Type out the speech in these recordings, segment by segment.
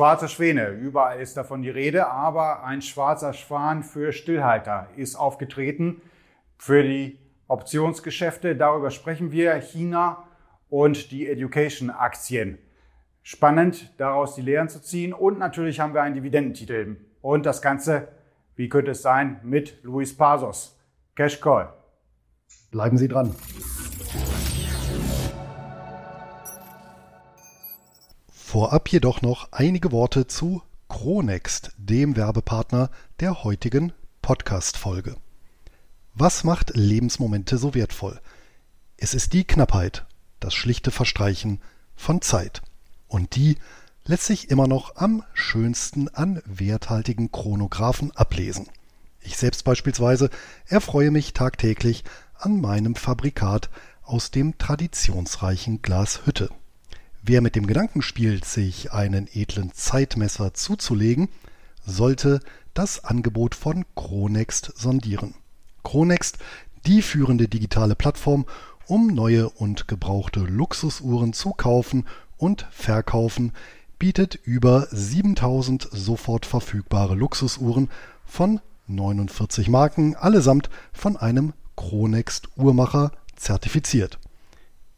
schwarze Schwäne. Überall ist davon die Rede, aber ein schwarzer Schwan für Stillhalter ist aufgetreten für die Optionsgeschäfte. Darüber sprechen wir. China und die Education-Aktien. Spannend, daraus die Lehren zu ziehen. Und natürlich haben wir einen Dividendentitel. Und das Ganze, wie könnte es sein, mit Luis Pasos. Cash Call. Bleiben Sie dran. Vorab jedoch noch einige Worte zu Chronext, dem Werbepartner der heutigen Podcast-Folge. Was macht Lebensmomente so wertvoll? Es ist die Knappheit, das schlichte Verstreichen von Zeit. Und die lässt sich immer noch am schönsten an werthaltigen Chronographen ablesen. Ich selbst beispielsweise erfreue mich tagtäglich an meinem Fabrikat aus dem traditionsreichen Glas Hütte. Wer mit dem Gedanken spielt, sich einen edlen Zeitmesser zuzulegen, sollte das Angebot von Chronext sondieren. Chronext, die führende digitale Plattform, um neue und gebrauchte Luxusuhren zu kaufen und verkaufen, bietet über 7000 sofort verfügbare Luxusuhren von 49 Marken, allesamt von einem Chronext Uhrmacher zertifiziert.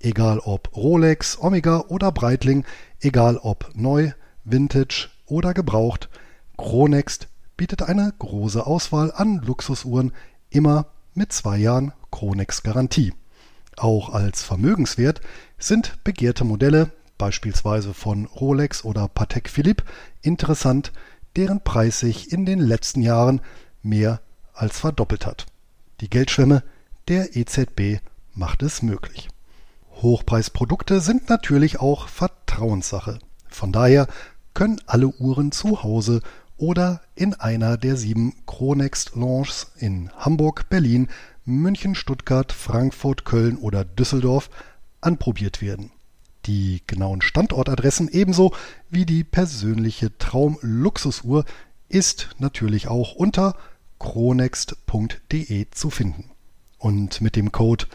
Egal ob Rolex, Omega oder Breitling, egal ob neu, Vintage oder gebraucht, Chronext bietet eine große Auswahl an Luxusuhren, immer mit zwei Jahren Chronext Garantie. Auch als Vermögenswert sind begehrte Modelle, beispielsweise von Rolex oder Patek Philippe, interessant, deren Preis sich in den letzten Jahren mehr als verdoppelt hat. Die Geldschwemme der EZB macht es möglich. Hochpreisprodukte sind natürlich auch Vertrauenssache. Von daher können alle Uhren zu Hause oder in einer der sieben Chronext Lounges in Hamburg, Berlin, München, Stuttgart, Frankfurt, Köln oder Düsseldorf anprobiert werden. Die genauen Standortadressen ebenso wie die persönliche Traum-Luxusuhr ist natürlich auch unter chronext.de zu finden. Und mit dem Code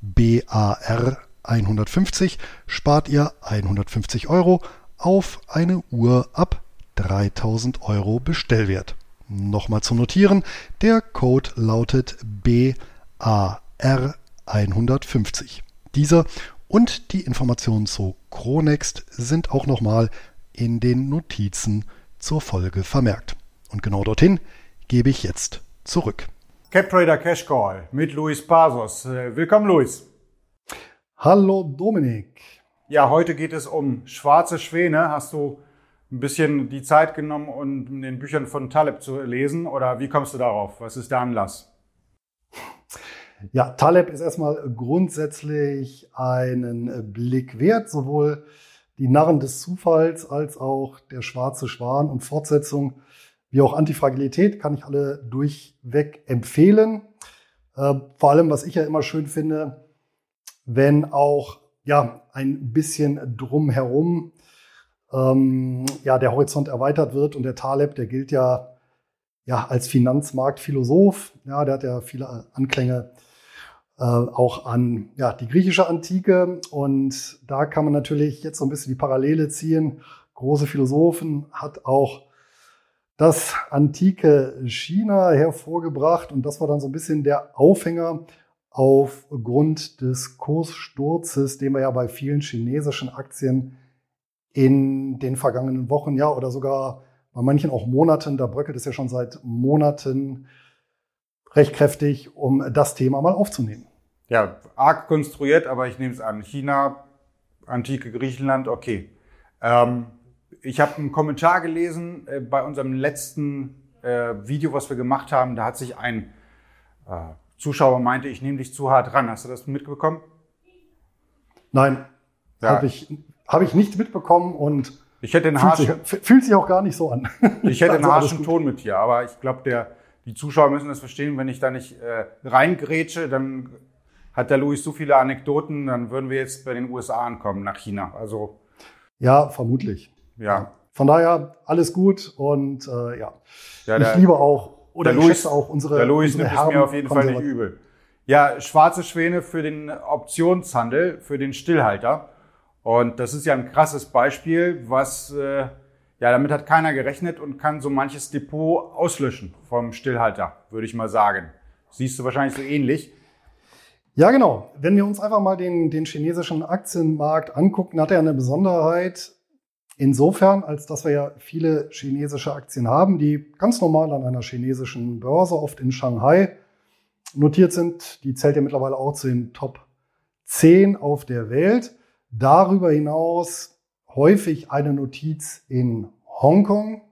BAR 150 spart ihr 150 Euro auf eine Uhr ab 3000 Euro Bestellwert. Nochmal zu notieren, der Code lautet BAR 150. Dieser und die Informationen zu Chronext sind auch nochmal in den Notizen zur Folge vermerkt. Und genau dorthin gebe ich jetzt zurück. CapTrader Cash Call mit Luis Pasos. Willkommen, Luis. Hallo Dominik. Ja, heute geht es um schwarze Schwäne. Hast du ein bisschen die Zeit genommen, um in den Büchern von Taleb zu lesen? Oder wie kommst du darauf? Was ist der Anlass? Ja, Taleb ist erstmal grundsätzlich einen Blick wert, sowohl die Narren des Zufalls als auch der schwarze Schwan und Fortsetzung wie auch Antifragilität kann ich alle durchweg empfehlen. Äh, vor allem, was ich ja immer schön finde, wenn auch ja ein bisschen drumherum ähm, ja der Horizont erweitert wird und der Taleb, der gilt ja ja als Finanzmarktphilosoph, ja, der hat ja viele Anklänge äh, auch an ja die griechische Antike. Und da kann man natürlich jetzt so ein bisschen die Parallele ziehen. Große Philosophen hat auch das antike China hervorgebracht. Und das war dann so ein bisschen der Aufhänger aufgrund des Kurssturzes, den wir ja bei vielen chinesischen Aktien in den vergangenen Wochen, ja, oder sogar bei manchen auch Monaten, da bröckelt es ja schon seit Monaten recht kräftig, um das Thema mal aufzunehmen. Ja, arg konstruiert, aber ich nehme es an. China, antike Griechenland, okay. Ähm, ich habe einen Kommentar gelesen äh, bei unserem letzten äh, Video, was wir gemacht haben. Da hat sich ein äh, Zuschauer meinte, ich nehme dich zu hart ran. Hast du das mitbekommen? Nein, ja. habe ich, hab ich nicht mitbekommen und ich hätte einen fühlt, sich, fühlt sich auch gar nicht so an. Ich hätte einen also harschen Ton mit dir, aber ich glaube, die Zuschauer müssen das verstehen. Wenn ich da nicht äh, reingrätsche, dann hat der Louis so viele Anekdoten, dann würden wir jetzt bei den USA ankommen, nach China. Also ja, vermutlich. Ja. Von daher alles gut und äh, ja. ja ich liebe auch oder der Louis, auch unsere. Der Louis nimmt es mir auf jeden Fall nicht übel. Ja, schwarze Schwäne für den Optionshandel, für den Stillhalter. Und das ist ja ein krasses Beispiel, was äh, ja, damit hat keiner gerechnet und kann so manches Depot auslöschen vom Stillhalter, würde ich mal sagen. Siehst du wahrscheinlich so ähnlich. Ja, genau. Wenn wir uns einfach mal den, den chinesischen Aktienmarkt angucken, hat er eine Besonderheit insofern, als dass wir ja viele chinesische Aktien haben, die ganz normal an einer chinesischen Börse, oft in Shanghai, notiert sind. Die zählt ja mittlerweile auch zu den Top 10 auf der Welt. Darüber hinaus häufig eine Notiz in Hongkong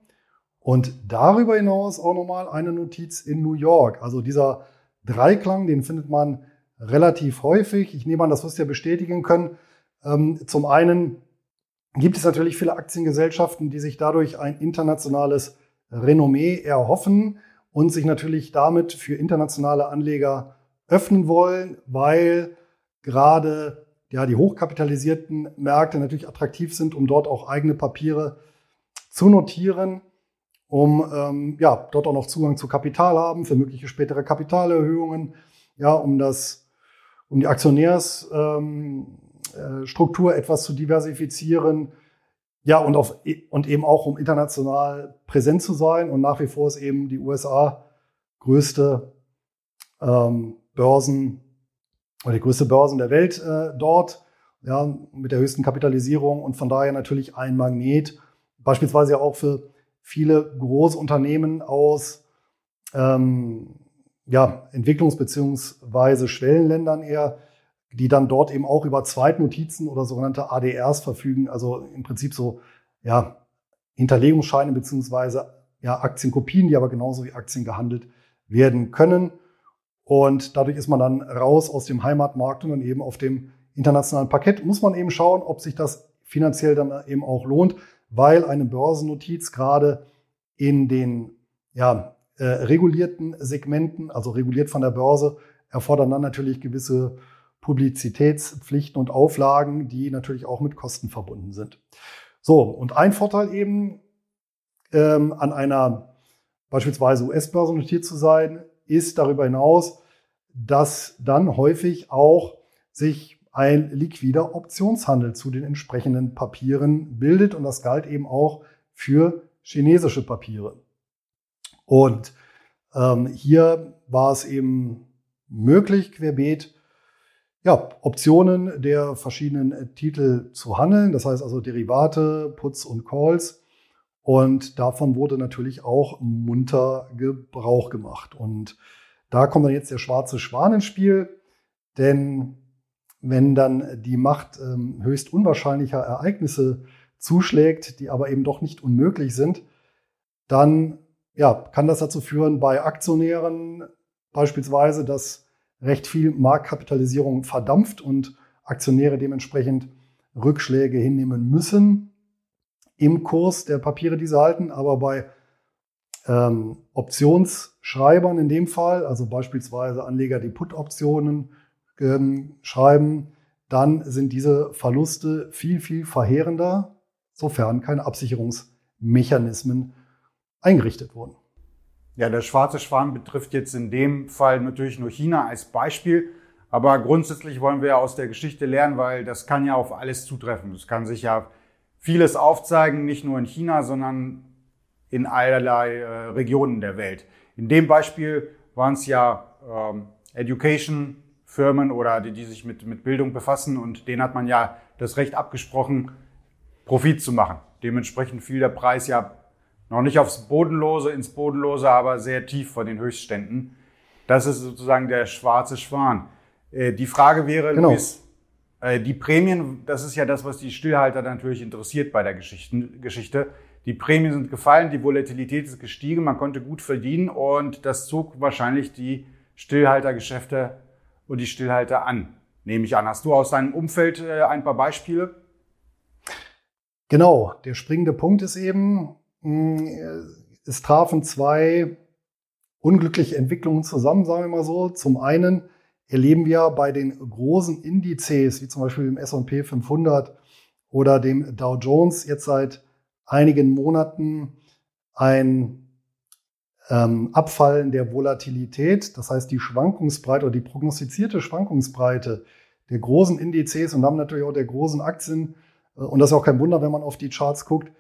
und darüber hinaus auch nochmal eine Notiz in New York. Also dieser Dreiklang, den findet man relativ häufig. Ich nehme an, das wirst du ja bestätigen können. Ähm, zum einen gibt es natürlich viele Aktiengesellschaften, die sich dadurch ein internationales Renommee erhoffen und sich natürlich damit für internationale Anleger öffnen wollen, weil gerade ja, die hochkapitalisierten Märkte natürlich attraktiv sind, um dort auch eigene Papiere zu notieren, um ähm, ja, dort auch noch Zugang zu Kapital haben für mögliche spätere Kapitalerhöhungen, ja, um das um die Aktionärsstruktur ähm, äh, etwas zu diversifizieren. Ja, und, auf, und eben auch um international präsent zu sein. Und nach wie vor ist eben die USA größte ähm, Börsen oder die größte Börsen der Welt äh, dort, ja, mit der höchsten Kapitalisierung und von daher natürlich ein Magnet, beispielsweise auch für viele große Unternehmen aus ähm, ja, Entwicklungs- beziehungsweise Schwellenländern eher, die dann dort eben auch über Zweitnotizen oder sogenannte ADRs verfügen, also im Prinzip so ja, Hinterlegungsscheine beziehungsweise ja, Aktienkopien, die aber genauso wie Aktien gehandelt werden können. Und dadurch ist man dann raus aus dem Heimatmarkt und dann eben auf dem internationalen Parkett. Muss man eben schauen, ob sich das finanziell dann eben auch lohnt, weil eine Börsennotiz gerade in den ja, äh, regulierten Segmenten, also reguliert von der Börse, erfordern dann natürlich gewisse Publizitätspflichten und Auflagen, die natürlich auch mit Kosten verbunden sind. So, und ein Vorteil eben ähm, an einer beispielsweise US-Börse notiert zu sein, ist darüber hinaus, dass dann häufig auch sich ein liquider Optionshandel zu den entsprechenden Papieren bildet und das galt eben auch für chinesische Papiere. Und ähm, hier war es eben möglich, querbeet ja, Optionen der verschiedenen Titel zu handeln, das heißt also Derivate, Puts und Calls. Und davon wurde natürlich auch munter Gebrauch gemacht. Und da kommt dann jetzt der schwarze Schwan ins Spiel, denn wenn dann die Macht ähm, höchst unwahrscheinlicher Ereignisse zuschlägt, die aber eben doch nicht unmöglich sind, dann ja, kann das dazu führen, bei Aktionären beispielsweise, dass recht viel Marktkapitalisierung verdampft und Aktionäre dementsprechend Rückschläge hinnehmen müssen im Kurs der Papiere, die sie halten. Aber bei ähm, Optionsschreibern in dem Fall, also beispielsweise Anleger, die Put-Optionen ähm, schreiben, dann sind diese Verluste viel, viel verheerender, sofern keine Absicherungsmechanismen eingerichtet wurden. Ja, der schwarze Schwan betrifft jetzt in dem Fall natürlich nur China als Beispiel. Aber grundsätzlich wollen wir ja aus der Geschichte lernen, weil das kann ja auf alles zutreffen. Es kann sich ja vieles aufzeigen, nicht nur in China, sondern in allerlei äh, Regionen der Welt. In dem Beispiel waren es ja ähm, Education-Firmen oder die, die sich mit, mit Bildung befassen und denen hat man ja das Recht abgesprochen, Profit zu machen. Dementsprechend fiel der Preis ja noch nicht aufs Bodenlose, ins Bodenlose, aber sehr tief von den Höchstständen. Das ist sozusagen der schwarze Schwan. Äh, die Frage wäre, genau. Luis, äh, die Prämien, das ist ja das, was die Stillhalter natürlich interessiert bei der Geschichte. Die Prämien sind gefallen, die Volatilität ist gestiegen, man konnte gut verdienen und das zog wahrscheinlich die Stillhaltergeschäfte und die Stillhalter an, nehme ich an. Hast du aus deinem Umfeld äh, ein paar Beispiele? Genau, der springende Punkt ist eben, es trafen zwei unglückliche Entwicklungen zusammen, sagen wir mal so. Zum einen erleben wir bei den großen Indizes, wie zum Beispiel dem S&P 500 oder dem Dow Jones, jetzt seit einigen Monaten ein ähm, Abfallen der Volatilität. Das heißt, die Schwankungsbreite oder die prognostizierte Schwankungsbreite der großen Indizes und damit natürlich auch der großen Aktien, äh, und das ist auch kein Wunder, wenn man auf die Charts guckt,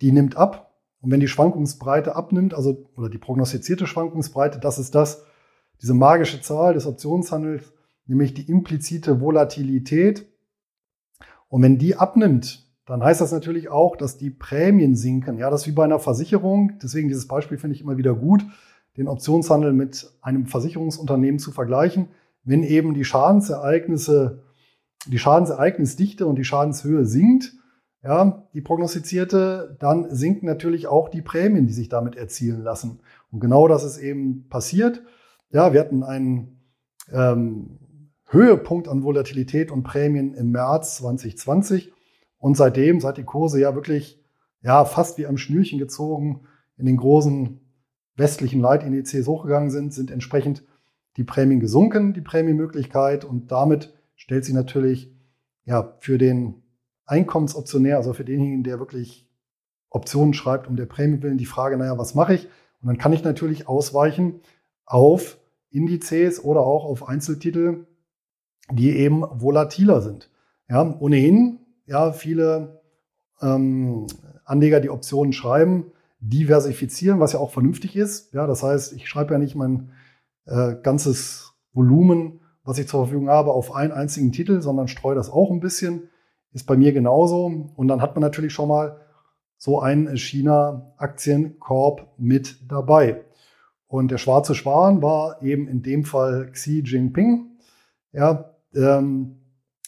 die nimmt ab. Und wenn die Schwankungsbreite abnimmt, also oder die prognostizierte Schwankungsbreite, das ist das, diese magische Zahl des Optionshandels, nämlich die implizite Volatilität. Und wenn die abnimmt, dann heißt das natürlich auch, dass die Prämien sinken. Ja, das ist wie bei einer Versicherung. Deswegen dieses Beispiel finde ich immer wieder gut, den Optionshandel mit einem Versicherungsunternehmen zu vergleichen. Wenn eben die Schadensereignisse, die Schadensereignisdichte und die Schadenshöhe sinkt, ja, die prognostizierte, dann sinken natürlich auch die Prämien, die sich damit erzielen lassen. Und genau das ist eben passiert. Ja, wir hatten einen ähm, Höhepunkt an Volatilität und Prämien im März 2020 und seitdem, seit die Kurse ja wirklich ja fast wie am Schnürchen gezogen in den großen westlichen Leitindizes hochgegangen sind, sind entsprechend die Prämien gesunken, die Prämienmöglichkeit und damit stellt sich natürlich ja für den Einkommensoptionär, also für denjenigen, der wirklich Optionen schreibt um der Prämie willen, die Frage, naja, was mache ich? Und dann kann ich natürlich ausweichen auf Indizes oder auch auf Einzeltitel, die eben volatiler sind. Ja, ohnehin, ja, viele ähm, Anleger, die Optionen schreiben, diversifizieren, was ja auch vernünftig ist. Ja, das heißt, ich schreibe ja nicht mein äh, ganzes Volumen, was ich zur Verfügung habe, auf einen einzigen Titel, sondern streue das auch ein bisschen. Ist bei mir genauso. Und dann hat man natürlich schon mal so einen China-Aktienkorb mit dabei. Und der schwarze Schwan war eben in dem Fall Xi Jinping, ja, ähm,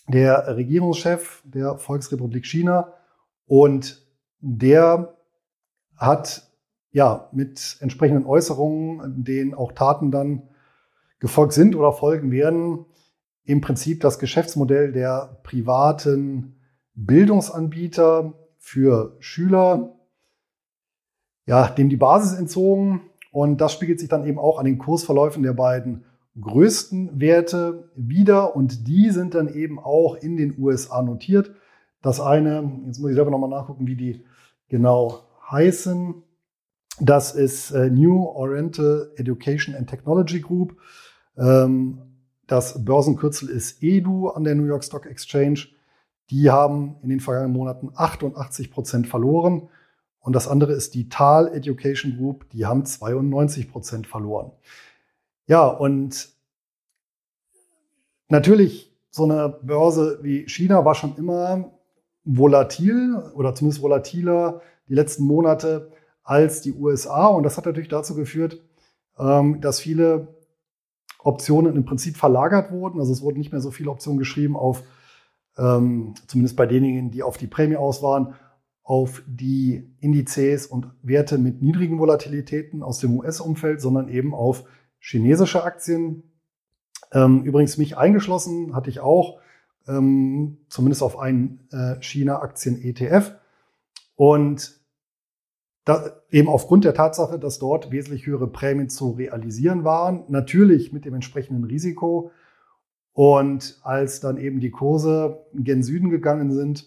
der Regierungschef der Volksrepublik China. Und der hat ja mit entsprechenden Äußerungen, denen auch Taten dann gefolgt sind oder folgen werden, im Prinzip das Geschäftsmodell der privaten Bildungsanbieter für Schüler, ja, dem die Basis entzogen. Und das spiegelt sich dann eben auch an den Kursverläufen der beiden größten Werte wieder. Und die sind dann eben auch in den USA notiert. Das eine, jetzt muss ich selber nochmal nachgucken, wie die genau heißen. Das ist äh, New Oriental Education and Technology Group. Ähm, das Börsenkürzel ist EDU an der New York Stock Exchange. Die haben in den vergangenen Monaten 88 Prozent verloren. Und das andere ist die Tal Education Group. Die haben 92 Prozent verloren. Ja, und natürlich so eine Börse wie China war schon immer volatil oder zumindest volatiler die letzten Monate als die USA. Und das hat natürlich dazu geführt, ähm, dass viele Optionen im Prinzip verlagert wurden. Also es wurden nicht mehr so viele Optionen geschrieben auf, ähm, zumindest bei denjenigen, die auf die Prämie aus waren, auf die Indizes und Werte mit niedrigen Volatilitäten aus dem US-Umfeld, sondern eben auf chinesische Aktien. Ähm, übrigens mich eingeschlossen hatte ich auch, ähm, zumindest auf einen äh, China-Aktien-ETF. Und da, eben aufgrund der Tatsache, dass dort wesentlich höhere Prämien zu realisieren waren, natürlich mit dem entsprechenden Risiko. Und als dann eben die Kurse gen Süden gegangen sind,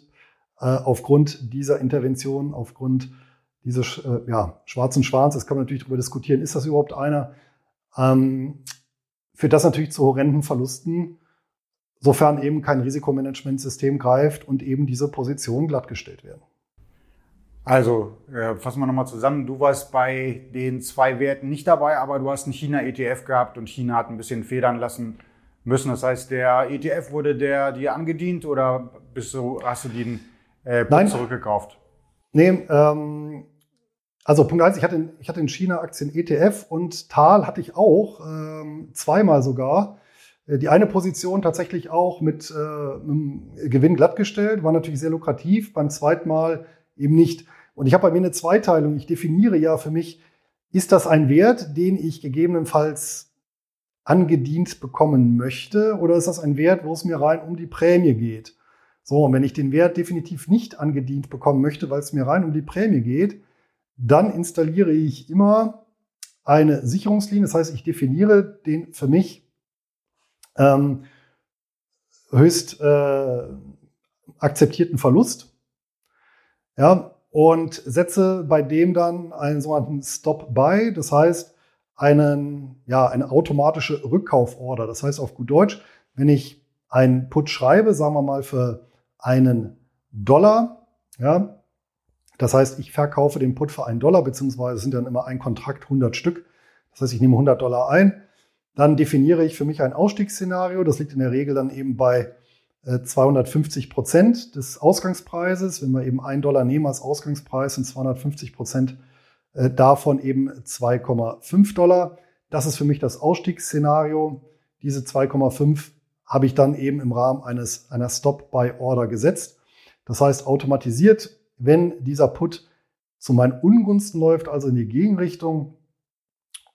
äh, aufgrund dieser Intervention, aufgrund dieses äh, ja, schwarzen Schwans, das kann man natürlich darüber diskutieren, ist das überhaupt einer, ähm, führt das natürlich zu horrenden Verlusten, sofern eben kein Risikomanagementsystem greift und eben diese Positionen glattgestellt werden. Also, äh, fassen wir nochmal zusammen. Du warst bei den zwei Werten nicht dabei, aber du hast einen China-ETF gehabt und China hat ein bisschen federn lassen müssen. Das heißt, der ETF wurde der dir angedient oder bist du, hast du den äh, Nein. zurückgekauft? Nee, ähm, also Punkt eins, ich hatte, ich hatte in China-Aktien ETF und Tal hatte ich auch, ähm, zweimal sogar. Äh, die eine Position tatsächlich auch mit, äh, einem Gewinn glattgestellt, war natürlich sehr lukrativ. Beim zweiten Mal eben nicht. Und ich habe bei mir eine Zweiteilung. Ich definiere ja für mich, ist das ein Wert, den ich gegebenenfalls angedient bekommen möchte, oder ist das ein Wert, wo es mir rein um die Prämie geht? So, und wenn ich den Wert definitiv nicht angedient bekommen möchte, weil es mir rein um die Prämie geht, dann installiere ich immer eine Sicherungslinie. Das heißt, ich definiere den für mich ähm, höchst äh, akzeptierten Verlust. Ja, und setze bei dem dann einen sogenannten Stop-Buy, das heißt einen, ja, eine automatische Rückkauforder. Das heißt auf gut Deutsch, wenn ich einen Put schreibe, sagen wir mal für einen Dollar, ja, Das heißt, ich verkaufe den Put für einen Dollar, beziehungsweise sind dann immer ein Kontrakt 100 Stück. Das heißt, ich nehme 100 Dollar ein. Dann definiere ich für mich ein Ausstiegsszenario. Das liegt in der Regel dann eben bei 250 äh, Prozent des Ausgangspreises. Wenn wir eben einen Dollar nehmen als Ausgangspreis, sind 250 Prozent äh, davon eben 2,5 Dollar. Das ist für mich das Ausstiegsszenario. Diese 2,5 habe ich dann eben im Rahmen eines, einer Stop-by-Order gesetzt. Das heißt, automatisiert, wenn dieser Put zu meinen Ungunsten läuft, also in die Gegenrichtung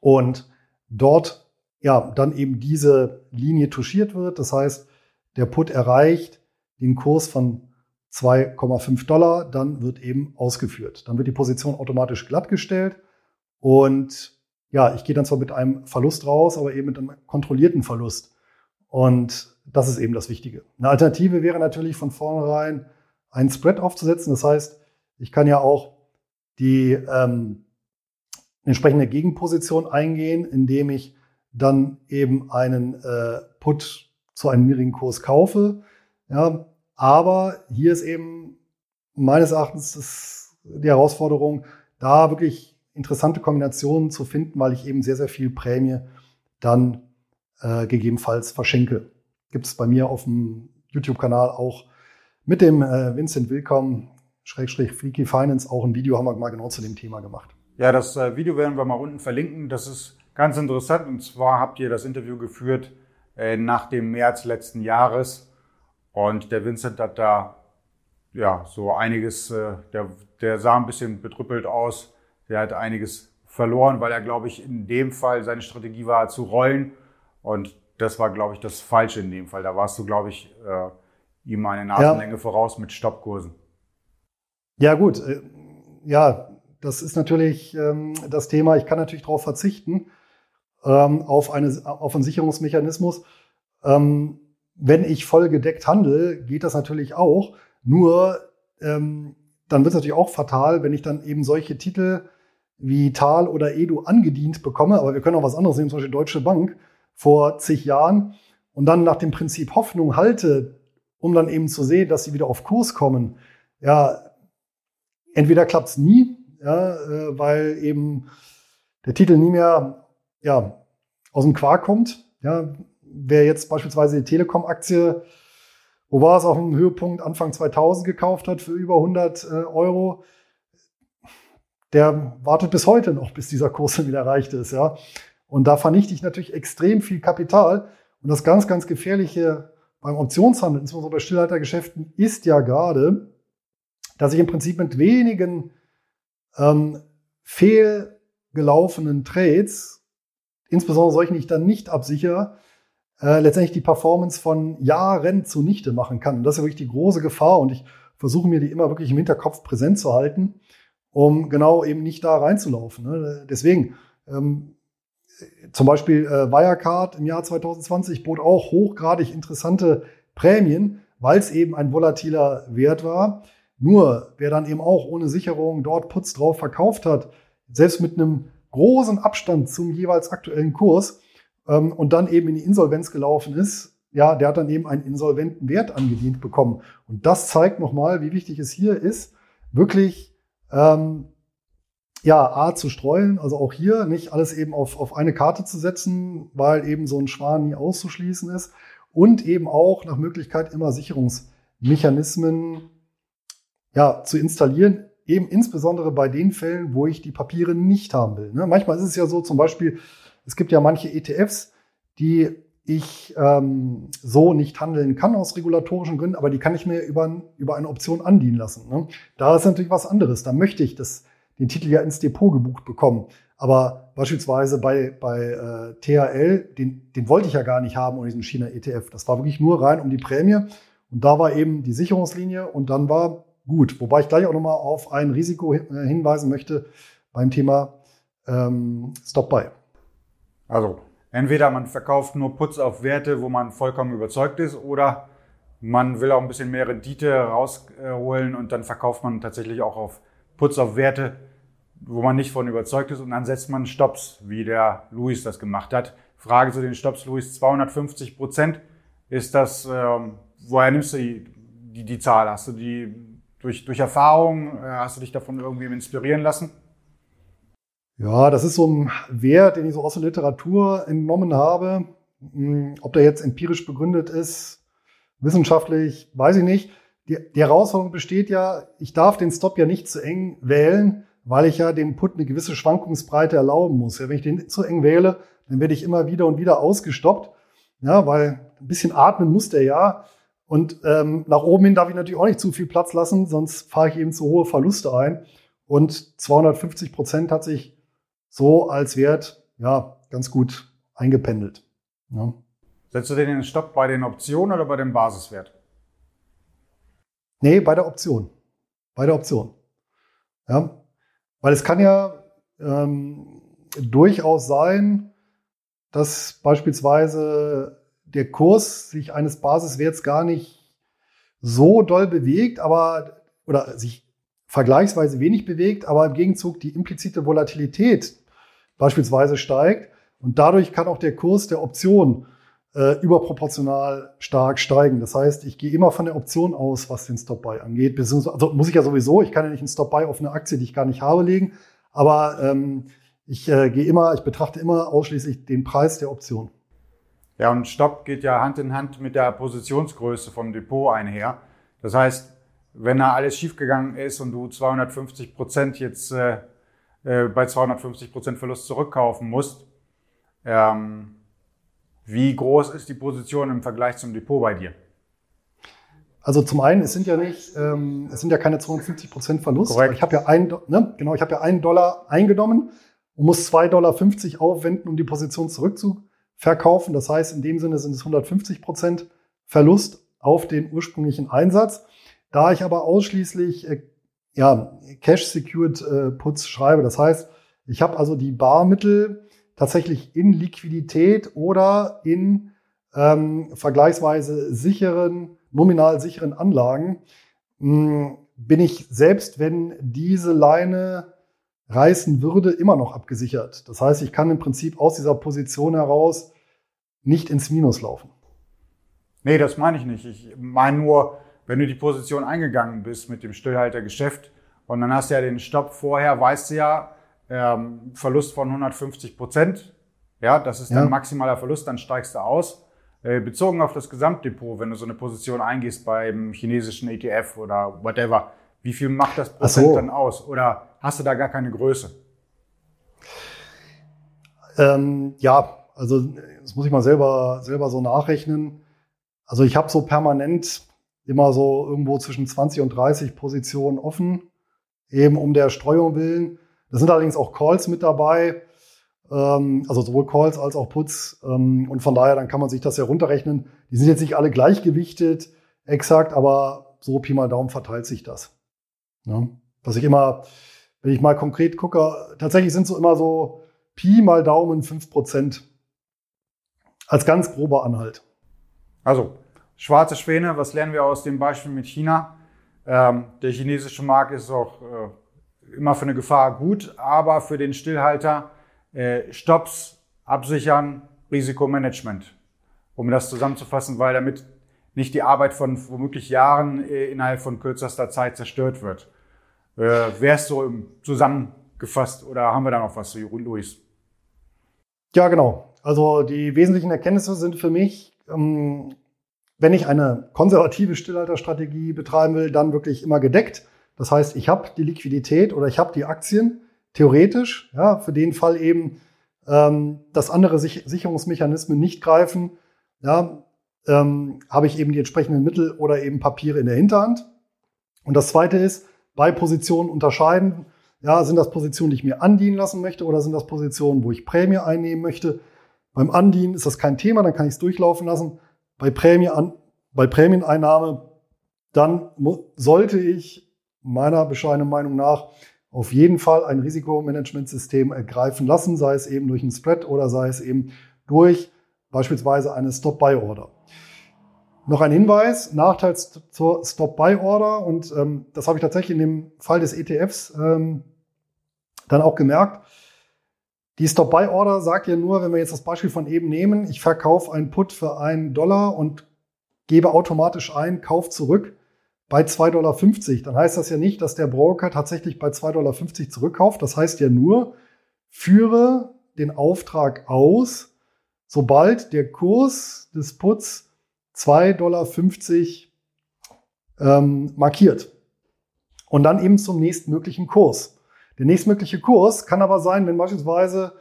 und dort ja dann eben diese Linie touchiert wird. Das heißt, der Put erreicht den Kurs von 2,5 Dollar, dann wird eben ausgeführt. Dann wird die Position automatisch glattgestellt und ja, ich gehe dann zwar mit einem Verlust raus, aber eben mit einem kontrollierten Verlust. Und das ist eben das Wichtige. Eine Alternative wäre natürlich von vornherein einen Spread aufzusetzen. Das heißt, ich kann ja auch die ähm, entsprechende Gegenposition eingehen, indem ich dann eben einen äh, Put zu einem niedrigen Kurs kaufe. Ja, aber hier ist eben meines Erachtens die Herausforderung, da wirklich interessante Kombinationen zu finden, weil ich eben sehr, sehr viel Prämie dann äh, gegebenenfalls verschenke. Gibt es bei mir auf dem YouTube-Kanal auch mit dem äh, Vincent Willkommen, Schrägstrich Freaky Finance, auch ein Video haben wir mal genau zu dem Thema gemacht. Ja, das äh, Video werden wir mal unten verlinken. Das ist ganz interessant. Und zwar habt ihr das Interview geführt äh, nach dem März letzten Jahres. Und der Vincent hat da ja so einiges, äh, der, der sah ein bisschen betrüppelt aus. Der hat einiges verloren, weil er, glaube ich, in dem Fall seine Strategie war zu rollen. Und das war, glaube ich, das Falsche in dem Fall. Da warst du, glaube ich, äh, ihm eine Nasenlänge ja. voraus mit Stoppkursen. Ja, gut. Äh, ja, das ist natürlich ähm, das Thema. Ich kann natürlich darauf verzichten, ähm, auf, eine, auf einen Sicherungsmechanismus. Ähm, wenn ich voll gedeckt handle, geht das natürlich auch. Nur ähm, dann wird es natürlich auch fatal, wenn ich dann eben solche Titel wie Tal oder Edu angedient bekomme. Aber wir können auch was anderes nehmen, zum Beispiel Deutsche Bank vor zig Jahren und dann nach dem Prinzip Hoffnung halte, um dann eben zu sehen, dass sie wieder auf Kurs kommen. Ja, entweder klappt es nie, ja, äh, weil eben der Titel nie mehr ja, aus dem Quark kommt. Ja, wer jetzt beispielsweise die Telekom-Aktie, wo war es auf dem Höhepunkt Anfang 2000 gekauft hat für über 100 äh, Euro, der wartet bis heute noch, bis dieser Kurs dann wieder erreicht ist. Ja. Und da vernichte ich natürlich extrem viel Kapital. Und das ganz, ganz Gefährliche beim Optionshandel, insbesondere bei Stillhaltergeschäften, ist ja gerade, dass ich im Prinzip mit wenigen ähm, fehlgelaufenen Trades, insbesondere solchen, die ich dann nicht absichere, äh, letztendlich die Performance von Jahren zunichte machen kann. Und das ist wirklich die große Gefahr und ich versuche mir die immer wirklich im Hinterkopf präsent zu halten, um genau eben nicht da reinzulaufen. Ne? Deswegen, ähm, zum Beispiel äh, Wirecard im Jahr 2020 bot auch hochgradig interessante Prämien, weil es eben ein volatiler Wert war. Nur, wer dann eben auch ohne Sicherung dort Putz drauf verkauft hat, selbst mit einem großen Abstand zum jeweils aktuellen Kurs ähm, und dann eben in die Insolvenz gelaufen ist, ja, der hat dann eben einen insolventen Wert angedient bekommen. Und das zeigt nochmal, wie wichtig es hier ist, wirklich ähm, ja, A zu streuen, also auch hier nicht alles eben auf, auf eine Karte zu setzen, weil eben so ein Schwan nie auszuschließen ist und eben auch nach Möglichkeit immer Sicherungsmechanismen ja, zu installieren, eben insbesondere bei den Fällen, wo ich die Papiere nicht haben will. Ne? Manchmal ist es ja so, zum Beispiel, es gibt ja manche ETFs, die ich ähm, so nicht handeln kann aus regulatorischen Gründen, aber die kann ich mir über, über eine Option andienen lassen. Ne? Da ist natürlich was anderes. Da möchte ich das den Titel ja ins Depot gebucht bekommen. Aber beispielsweise bei, bei äh, THL, den, den wollte ich ja gar nicht haben ohne diesen China-ETF. Das war wirklich nur rein um die Prämie. Und da war eben die Sicherungslinie und dann war gut. Wobei ich gleich auch nochmal auf ein Risiko äh, hinweisen möchte beim Thema ähm, Stop-Buy. Also entweder man verkauft nur Putz auf Werte, wo man vollkommen überzeugt ist, oder man will auch ein bisschen mehr Rendite rausholen und dann verkauft man tatsächlich auch auf Putz auf Werte, wo man nicht von überzeugt ist und dann setzt man Stops, wie der Luis das gemacht hat. Frage zu den Stops, Luis, 250 Prozent. Ist das, ähm, woher nimmst du die, die, die Zahl? Hast du die durch, durch Erfahrung? Äh, hast du dich davon irgendwie inspirieren lassen? Ja, das ist so ein Wert, den ich so aus der Literatur entnommen habe. Hm, ob der jetzt empirisch begründet ist, wissenschaftlich, weiß ich nicht. Die, die Herausforderung besteht ja, ich darf den Stop ja nicht zu eng wählen, weil ich ja dem Put eine gewisse Schwankungsbreite erlauben muss. Ja, wenn ich den zu eng wähle, dann werde ich immer wieder und wieder ausgestoppt. Ja, weil ein bisschen atmen muss der ja. Und ähm, nach oben hin darf ich natürlich auch nicht zu viel Platz lassen, sonst fahre ich eben zu hohe Verluste ein. Und 250 Prozent hat sich so als Wert ja ganz gut eingependelt. Ja. Setzt du den Stopp bei den Optionen oder bei dem Basiswert? Nee, bei der Option. Bei der Option. Ja. Weil es kann ja ähm, durchaus sein, dass beispielsweise der Kurs sich eines Basiswerts gar nicht so doll bewegt, aber oder sich vergleichsweise wenig bewegt, aber im Gegenzug die implizite Volatilität beispielsweise steigt und dadurch kann auch der Kurs der Option äh, überproportional stark steigen. Das heißt, ich gehe immer von der Option aus, was den Stop-Buy angeht. Also muss ich ja sowieso, ich kann ja nicht einen Stop-Buy auf eine Aktie, die ich gar nicht habe, legen, aber ähm, ich äh, gehe immer, ich betrachte immer ausschließlich den Preis der Option. Ja, und Stopp geht ja Hand in Hand mit der Positionsgröße vom Depot einher. Das heißt, wenn da alles schiefgegangen ist und du 250 Prozent jetzt äh, äh, bei 250 Prozent Verlust zurückkaufen musst, ähm, wie groß ist die Position im Vergleich zum Depot bei dir? Also zum einen, es sind ja nicht, ähm, es sind ja keine 250 Prozent Verlust. Korrekt. Ich habe ja einen, ne, genau, ich habe ja einen Dollar eingenommen und muss 2,50 Dollar aufwenden, um die Position zurückzubekommen verkaufen. Das heißt, in dem Sinne sind es 150 Prozent Verlust auf den ursprünglichen Einsatz. Da ich aber ausschließlich äh, ja, Cash-Secured äh, Puts schreibe, das heißt, ich habe also die Barmittel tatsächlich in Liquidität oder in ähm, vergleichsweise sicheren, nominal sicheren Anlagen, mh, hm, bin ich selbst, wenn diese Leine reißen würde, immer noch abgesichert. Das heißt, ich kann im Prinzip aus dieser Position heraus nicht ins Minus laufen. Nee, das meine ich nicht. Ich meine nur, wenn du die Position eingegangen bist mit dem Stillhaltergeschäft und dann hast du ja den Stopp vorher, weißt du ja, ähm, Verlust von 150 Prozent. Ja, das ist dann ja. maximaler Verlust, dann steigst du aus. Äh, bezogen auf das Gesamtdepot, wenn du so eine Position eingehst beim chinesischen ETF oder whatever, wie viel macht das Prozent so. dann aus? Oder hast du da gar keine Größe? Ähm, ja, also das muss ich mal selber, selber so nachrechnen. Also ich habe so permanent immer so irgendwo zwischen 20 und 30 Positionen offen, eben um der Streuung willen. Da sind allerdings auch Calls mit dabei, ähm, also sowohl Calls als auch Puts. Ähm, und von daher, dann kann man sich das ja runterrechnen. Die sind jetzt nicht alle gleichgewichtet, exakt, aber so Pi mal Daumen verteilt sich das. Ja. Was ich immer, wenn ich mal konkret gucke, tatsächlich sind so immer so Pi mal Daumen fünf Prozent als ganz grober Anhalt. Also, schwarze Schwäne, was lernen wir aus dem Beispiel mit China? Ähm, der chinesische Markt ist auch äh, immer für eine Gefahr gut, aber für den Stillhalter äh, Stops, Absichern, Risikomanagement. Um das zusammenzufassen, weil damit nicht die Arbeit von womöglich Jahren äh, innerhalb von kürzester Zeit zerstört wird. Äh, es so zusammengefasst oder haben wir da noch was, Luis? Ja, genau. Also die wesentlichen Erkenntnisse sind für mich, ähm, wenn ich eine konservative Stillhalterstrategie betreiben will, dann wirklich immer gedeckt. Das heißt, ich habe die Liquidität oder ich habe die Aktien theoretisch, ja, für den Fall eben, ähm, dass andere Sich Sicherungsmechanismen nicht greifen, ja, ähm, habe ich eben die entsprechenden Mittel oder eben Papiere in der Hinterhand. Und das zweite ist, bei Positionen unterscheiden. Ja, sind das Positionen, die ich mir andienen lassen möchte oder sind das Positionen, wo ich Prämie einnehmen möchte? Beim Andienen ist das kein Thema, dann kann ich es durchlaufen lassen. Bei, Prämie an, bei Prämieneinnahme, dann sollte ich meiner bescheidenen Meinung nach auf jeden Fall ein Risikomanagementsystem ergreifen lassen, sei es eben durch einen Spread oder sei es eben durch beispielsweise eine Stop-Buy-Order. Noch ein Hinweis, Nachteil zur Stop-Buy-Order und ähm, das habe ich tatsächlich in dem Fall des ETFs ähm, dann auch gemerkt. Die Stop-Buy-Order sagt ja nur, wenn wir jetzt das Beispiel von eben nehmen, ich verkaufe einen Put für einen Dollar und gebe automatisch ein, Kauf zurück, bei 2,50 Dollar, dann heißt das ja nicht, dass der Broker tatsächlich bei 2,50 Dollar zurückkauft. Das heißt ja nur, führe den Auftrag aus, sobald der Kurs des Puts 2,50 Dollar ähm, markiert. Und dann eben zum nächstmöglichen Kurs. Der nächstmögliche Kurs kann aber sein, wenn beispielsweise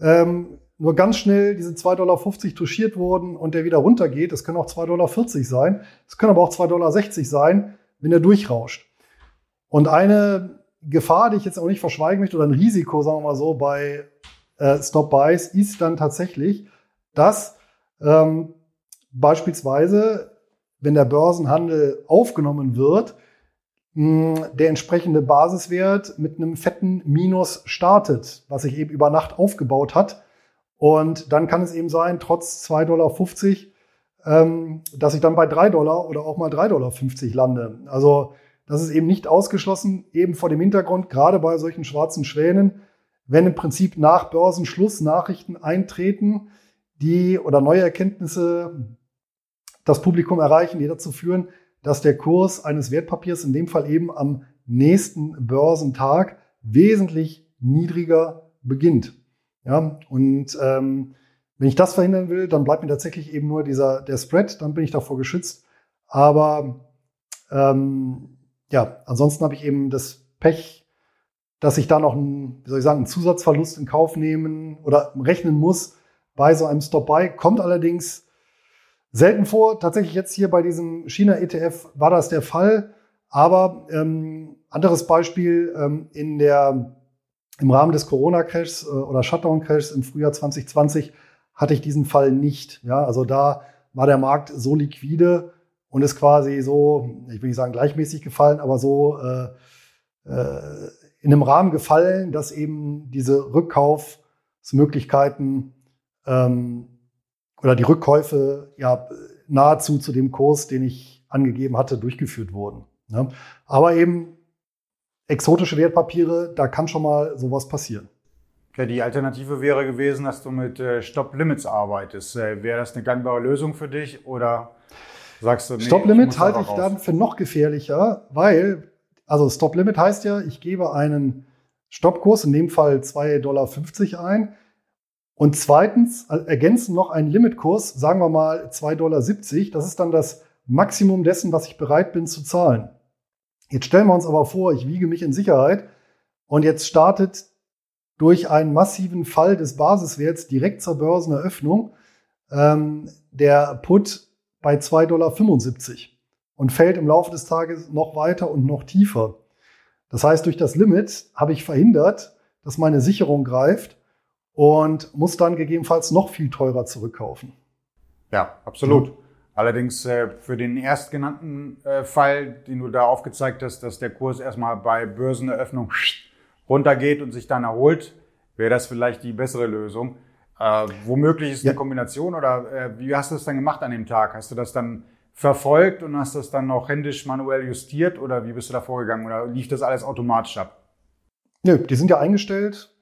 ähm, nur ganz schnell diese 2,50 Dollar touchiert wurden und der wieder runtergeht. Das können auch 2,40 Dollar sein. Es können aber auch 2,60 Dollar sein, wenn er durchrauscht. Und eine Gefahr, die ich jetzt auch nicht verschweigen möchte, oder ein Risiko, sagen wir mal so, bei äh, Stop-Buys ist dann tatsächlich, dass ähm, beispielsweise, wenn der Börsenhandel aufgenommen wird, der entsprechende Basiswert mit einem fetten Minus startet, was sich eben über Nacht aufgebaut hat. Und dann kann es eben sein, trotz 2,50 Dollar, ähm, dass ich dann bei 3 Dollar oder auch mal 3,50 Dollar lande. Also das ist eben nicht ausgeschlossen, eben vor dem Hintergrund, gerade bei solchen schwarzen Schwänen, wenn im Prinzip nach Börsenschluss Nachrichten eintreten, die oder neue Erkenntnisse das Publikum erreichen, die dazu führen, dass der Kurs eines Wertpapiers in dem Fall eben am nächsten Börsentag wesentlich niedriger beginnt. Ja, und ähm, wenn ich das verhindern will, dann bleibt mir tatsächlich eben nur dieser der Spread, dann bin ich davor geschützt. Aber ähm, ja, ansonsten habe ich eben das Pech, dass ich da noch einen, wie soll ich sagen, einen Zusatzverlust in Kauf nehmen oder rechnen muss bei so einem Stop-by. Kommt allerdings selten vor. Tatsächlich jetzt hier bei diesem China-ETF war das der Fall. Aber ähm, anderes Beispiel ähm, in der, im Rahmen des Corona-Crashs äh, oder Shutdown-Crashs im Frühjahr 2020 hatte ich diesen Fall nicht. Ja, also da war der Markt so liquide, und ist quasi so, ich will nicht sagen gleichmäßig gefallen, aber so äh, äh, in einem Rahmen gefallen, dass eben diese Rückkaufsmöglichkeiten ähm, oder die Rückkäufe ja nahezu zu dem Kurs, den ich angegeben hatte, durchgeführt wurden. Ne? Aber eben exotische Wertpapiere, da kann schon mal sowas passieren. Ja, die Alternative wäre gewesen, dass du mit äh, Stop-Limits arbeitest. Äh, wäre das eine gangbare Lösung für dich oder Sagst du, nee, Stop-Limit halte ich dann für noch gefährlicher, weil, also Stop-Limit heißt ja, ich gebe einen Stoppkurs, in dem Fall 2,50 Dollar ein. Und zweitens ergänzen noch einen Limitkurs, sagen wir mal 2,70 Dollar. Das ist dann das Maximum dessen, was ich bereit bin zu zahlen. Jetzt stellen wir uns aber vor, ich wiege mich in Sicherheit und jetzt startet durch einen massiven Fall des Basiswerts direkt zur Börseneröffnung ähm, der Put bei 2,75 Dollar und fällt im Laufe des Tages noch weiter und noch tiefer. Das heißt, durch das Limit habe ich verhindert, dass meine Sicherung greift und muss dann gegebenenfalls noch viel teurer zurückkaufen. Ja, absolut. Ja. Allerdings äh, für den erstgenannten äh, Fall, den du da aufgezeigt hast, dass der Kurs erstmal bei Börseneröffnung runtergeht und sich dann erholt, wäre das vielleicht die bessere Lösung. Äh, womöglich ist ja. eine Kombination oder äh, wie hast du das dann gemacht an dem Tag? Hast du das dann verfolgt und hast das dann noch händisch manuell justiert oder wie bist du da vorgegangen oder lief das alles automatisch ab? Nö, die sind ja eingestellt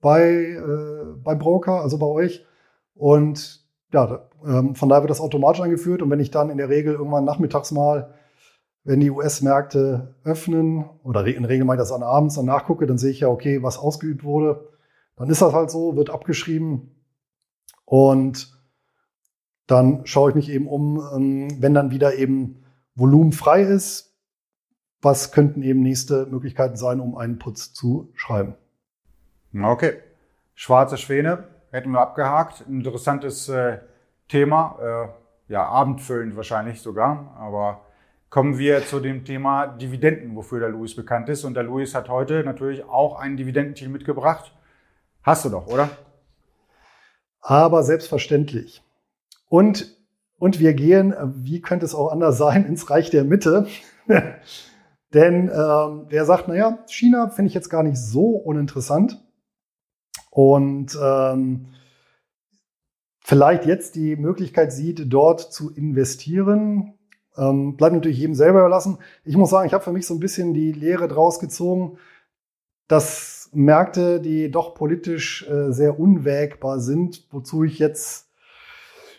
bei, äh, beim Broker, also bei euch. Und ja, ähm, von daher wird das automatisch eingeführt. Und wenn ich dann in der Regel irgendwann nachmittags mal, wenn die US-Märkte öffnen, oder in der Regel mal das an abends dann nachgucke, dann sehe ich ja, okay, was ausgeübt wurde dann ist das halt so, wird abgeschrieben und dann schaue ich mich eben um, ähm, wenn dann wieder eben Volumen frei ist, was könnten eben nächste Möglichkeiten sein, um einen Putz zu schreiben. Okay. Schwarze Schwäne hätten wir abgehakt. Interessantes äh, Thema. Äh, ja, abendfüllend wahrscheinlich sogar. Aber kommen wir zu dem Thema Dividenden, wofür der Luis bekannt ist. Und der Luis hat heute natürlich auch ein Dividendenteam mitgebracht. Hast du doch, oder? Aber selbstverständlich. Und, und wir gehen, wie könnte es auch anders sein, ins Reich der Mitte. Denn ähm, wer sagt, naja, China finde ich jetzt gar nicht so uninteressant. Und ähm, vielleicht jetzt die Möglichkeit sieht, dort zu investieren. Ähm, bleibt natürlich jedem selber überlassen. Ich muss sagen, ich habe für mich so ein bisschen die Lehre draus gezogen, dass Märkte, die doch politisch äh, sehr unwägbar sind, wozu ich jetzt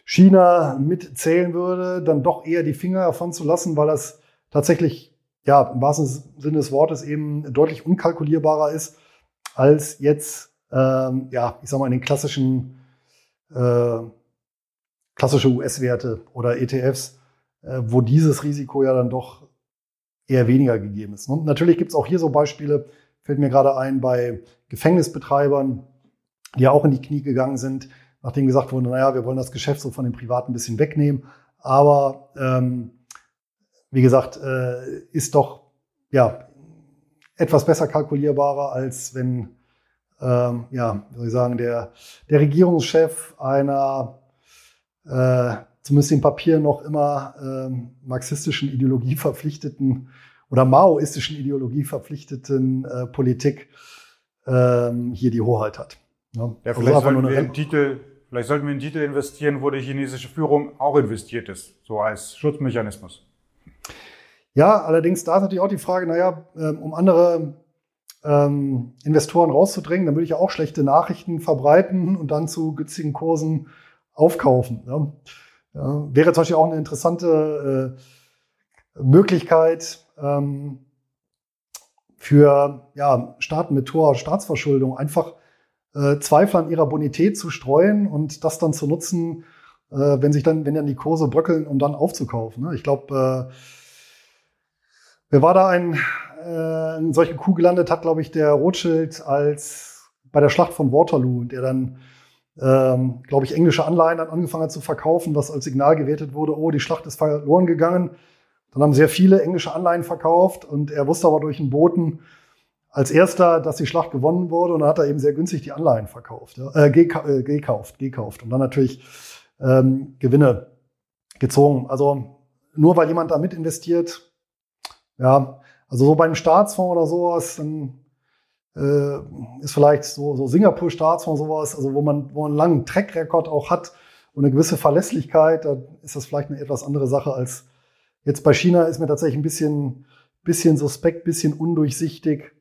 China mitzählen würde, dann doch eher die Finger davon zu lassen, weil das tatsächlich, ja, im wahrsten Sinne des Wortes eben deutlich unkalkulierbarer ist als jetzt, ähm, ja, ich sag mal, in den klassischen, äh, klassische US-Werte oder ETFs, äh, wo dieses Risiko ja dann doch eher weniger gegeben ist. Und natürlich gibt es auch hier so Beispiele, fällt mir gerade ein, bei Gefängnisbetreibern, die ja auch in die Knie gegangen sind, nachdem gesagt wurde, naja, wir wollen das Geschäft so von den Privaten ein bisschen wegnehmen. Aber ähm, wie gesagt, äh, ist doch ja etwas besser kalkulierbarer, als wenn ähm, ja, wie soll ich sagen, der, der Regierungschef einer äh, zumindest im Papier noch immer ähm, marxistischen Ideologie verpflichteten oder maoistischen Ideologie verpflichteten äh, Politik ähm, hier die Hoheit hat. Ja, ja also vielleicht, sollten wir einen Titel, vielleicht sollten wir einen Titel investieren, wo die chinesische Führung auch investiert ist, so als Schutzmechanismus. Ja, allerdings da ist natürlich auch die Frage, naja, ähm, um andere ähm, Investoren rauszudrängen, dann würde ich ja auch schlechte Nachrichten verbreiten und dann zu günstigen Kursen aufkaufen. Ja. Ja, wäre zum Beispiel auch eine interessante äh, Möglichkeit ähm, für ja, Staaten mit hoher Staatsverschuldung, einfach äh, Zweifel an ihrer Bonität zu streuen und das dann zu nutzen, äh, wenn sich dann, wenn dann die Kurse bröckeln, um dann aufzukaufen. Ne? Ich glaube, äh, wer war da ein, äh, in solchen Kuh gelandet hat, glaube ich, der Rothschild als bei der Schlacht von Waterloo, der dann ähm, glaube ich, englische Anleihen dann angefangen hat zu verkaufen, was als Signal gewertet wurde, oh, die Schlacht ist verloren gegangen. Dann haben sehr viele englische Anleihen verkauft und er wusste aber durch einen Boten als erster, dass die Schlacht gewonnen wurde und dann hat er eben sehr günstig die Anleihen verkauft, äh, äh gekauft, gekauft und dann natürlich ähm, Gewinne gezogen. Also nur weil jemand da mit investiert, ja, also so bei einem Staatsfonds oder sowas, dann äh, ist vielleicht so, so Singapur-Staatsfonds sowas, also wo man, wo man einen langen Track-Record auch hat und eine gewisse Verlässlichkeit, da ist das vielleicht eine etwas andere Sache als jetzt bei China ist mir tatsächlich ein bisschen, bisschen suspekt, bisschen undurchsichtig.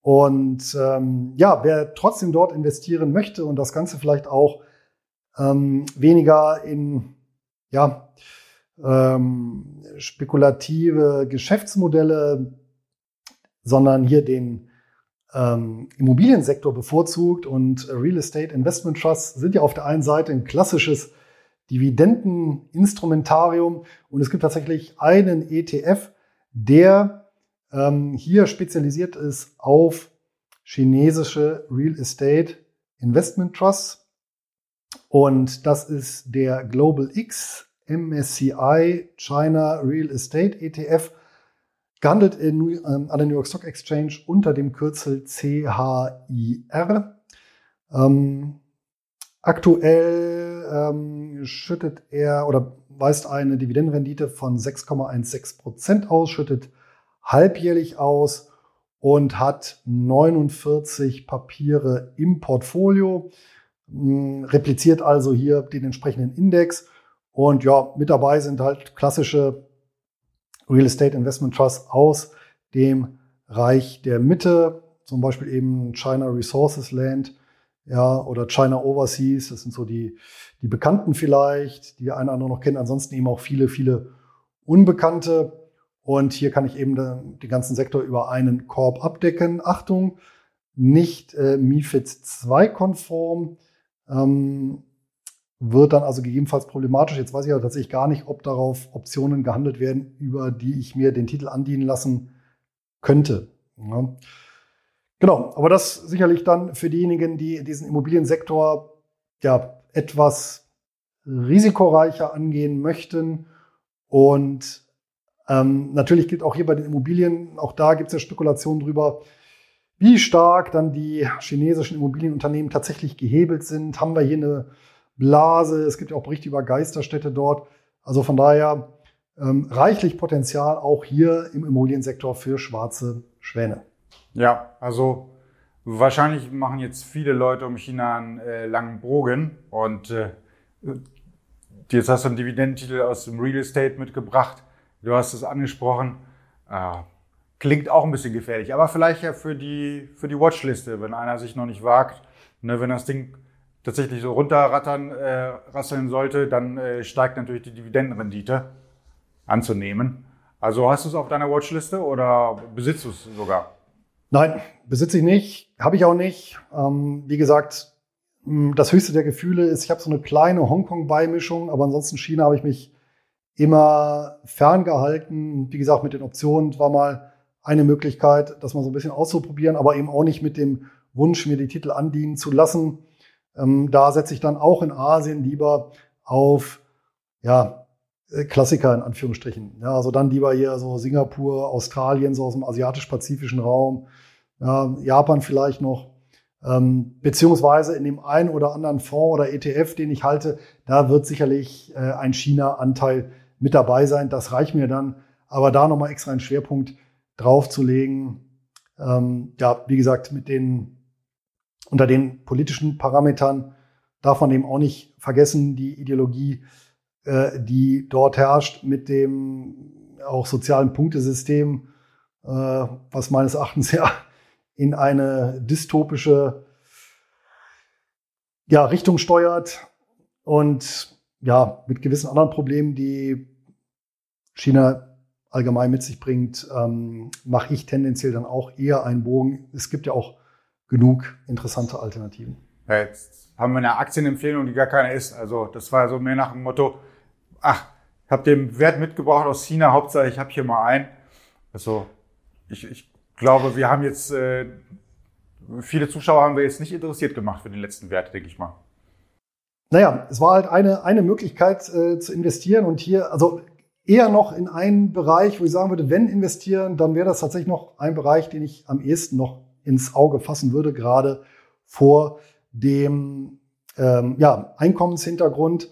Und ähm, ja, wer trotzdem dort investieren möchte und das Ganze vielleicht auch ähm, weniger in ja, ähm, spekulative Geschäftsmodelle, sondern hier den ähm, Immobiliensektor bevorzugt und Real Estate Investment Trusts sind ja auf der einen Seite ein klassisches Dividendeninstrumentarium und es gibt tatsächlich einen ETF, der ähm, hier spezialisiert ist auf chinesische Real Estate Investment Trusts und das ist der Global X MSCI China Real Estate ETF gehandelt in, ähm, an der New York Stock Exchange unter dem Kürzel CHIR. Ähm, aktuell ähm, schüttet er oder weist eine Dividendenrendite von 6,16 Prozent aus, schüttet halbjährlich aus und hat 49 Papiere im Portfolio, hm, repliziert also hier den entsprechenden Index. Und ja, mit dabei sind halt klassische Real Estate Investment Trust aus dem Reich der Mitte, zum Beispiel eben China Resources Land, ja, oder China Overseas, das sind so die, die Bekannten vielleicht, die eine oder andere noch kennen, ansonsten eben auch viele, viele Unbekannte. Und hier kann ich eben den, ganzen Sektor über einen Korb abdecken. Achtung, nicht äh, MIFID 2 konform. Ähm, wird dann also gegebenenfalls problematisch. Jetzt weiß ich ja tatsächlich gar nicht, ob darauf Optionen gehandelt werden, über die ich mir den Titel andienen lassen könnte. Ja. Genau, aber das sicherlich dann für diejenigen, die diesen Immobiliensektor ja etwas risikoreicher angehen möchten. Und ähm, natürlich gilt auch hier bei den Immobilien, auch da gibt es ja Spekulationen drüber, wie stark dann die chinesischen Immobilienunternehmen tatsächlich gehebelt sind. Haben wir hier eine Blase, es gibt auch Berichte über Geisterstädte dort. Also von daher ähm, reichlich Potenzial auch hier im Immobiliensektor für schwarze Schwäne. Ja, also wahrscheinlich machen jetzt viele Leute um China einen äh, langen Bogen und äh, jetzt hast du einen Dividendentitel aus dem Real Estate mitgebracht. Du hast es angesprochen. Äh, klingt auch ein bisschen gefährlich, aber vielleicht ja für die, für die Watchliste, wenn einer sich noch nicht wagt. Ne, wenn das Ding tatsächlich so runterrattern, äh, rasseln sollte, dann äh, steigt natürlich die Dividendenrendite anzunehmen. Also hast du es auf deiner Watchliste oder besitzt du es sogar? Nein, besitze ich nicht, habe ich auch nicht. Ähm, wie gesagt, das höchste der Gefühle ist, ich habe so eine kleine Hongkong-Beimischung, aber ansonsten China habe ich mich immer ferngehalten. Wie gesagt, mit den Optionen war mal eine Möglichkeit, das mal so ein bisschen auszuprobieren, aber eben auch nicht mit dem Wunsch, mir die Titel andienen zu lassen. Ähm, da setze ich dann auch in Asien lieber auf ja, äh, Klassiker in Anführungsstrichen. Ja, also dann lieber hier so Singapur, Australien, so aus dem asiatisch-pazifischen Raum, ja, Japan vielleicht noch. Ähm, beziehungsweise in dem einen oder anderen Fonds oder ETF, den ich halte, da wird sicherlich äh, ein China-Anteil mit dabei sein. Das reicht mir dann. Aber da nochmal extra einen Schwerpunkt draufzulegen, ähm, ja, wie gesagt, mit den, unter den politischen Parametern darf man eben auch nicht vergessen, die Ideologie äh, die dort herrscht mit dem auch sozialen Punktesystem, äh, was meines Erachtens ja in eine dystopische ja, Richtung steuert und ja, mit gewissen anderen Problemen, die China allgemein mit sich bringt, ähm, mache ich tendenziell dann auch eher einen Bogen. Es gibt ja auch genug interessante Alternativen. Ja, jetzt haben wir eine Aktienempfehlung, die gar keine ist. Also das war so mehr nach dem Motto, ach, ich habe den Wert mitgebracht aus China, Hauptsache ich habe hier mal einen. Also ich, ich glaube, wir haben jetzt, äh, viele Zuschauer haben wir jetzt nicht interessiert gemacht für den letzten Wert, denke ich mal. Naja, es war halt eine, eine Möglichkeit äh, zu investieren und hier, also eher noch in einen Bereich, wo ich sagen würde, wenn investieren, dann wäre das tatsächlich noch ein Bereich, den ich am ehesten noch ins Auge fassen würde, gerade vor dem ähm, ja, Einkommenshintergrund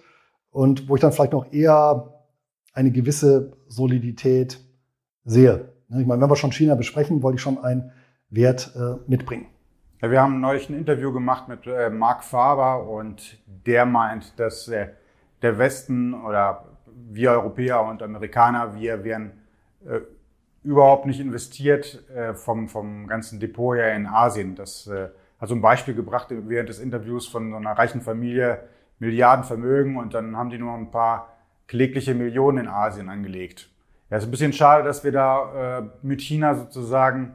und wo ich dann vielleicht noch eher eine gewisse Solidität sehe. Ich meine, wenn wir schon China besprechen, wollte ich schon einen Wert äh, mitbringen. Ja, wir haben neulich ein Interview gemacht mit äh, Mark Faber und der meint, dass äh, der Westen oder wir Europäer und Amerikaner, wir wären äh, überhaupt nicht investiert äh, vom, vom ganzen Depot her in Asien. Das äh, hat so ein Beispiel gebracht während des Interviews von so einer reichen Familie, Milliardenvermögen und dann haben die nur ein paar klägliche Millionen in Asien angelegt. Ja, ist ein bisschen schade, dass wir da äh, mit China sozusagen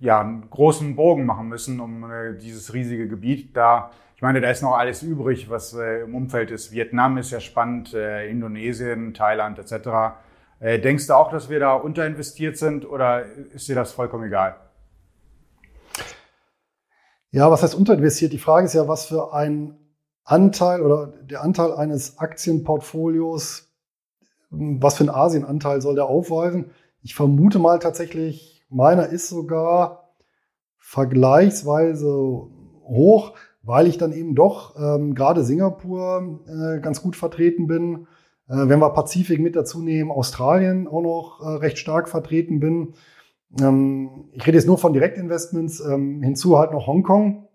ja, einen großen Bogen machen müssen, um äh, dieses riesige Gebiet da. Ich meine, da ist noch alles übrig, was äh, im Umfeld ist. Vietnam ist ja spannend, äh, Indonesien, Thailand etc. Äh, denkst du auch, dass wir da unterinvestiert sind oder ist dir das vollkommen egal? Ja, was heißt unterinvestiert? Die Frage ist ja, was für ein Anteil oder der Anteil eines Aktienportfolios, was für einen Asienanteil soll der aufweisen? Ich vermute mal tatsächlich, meiner ist sogar vergleichsweise hoch, weil ich dann eben doch ähm, gerade Singapur äh, ganz gut vertreten bin. Äh, wenn wir Pazifik mit dazu nehmen, Australien auch noch äh, recht stark vertreten bin. Ähm, ich rede jetzt nur von Direktinvestments, ähm, hinzu halt noch Hongkong.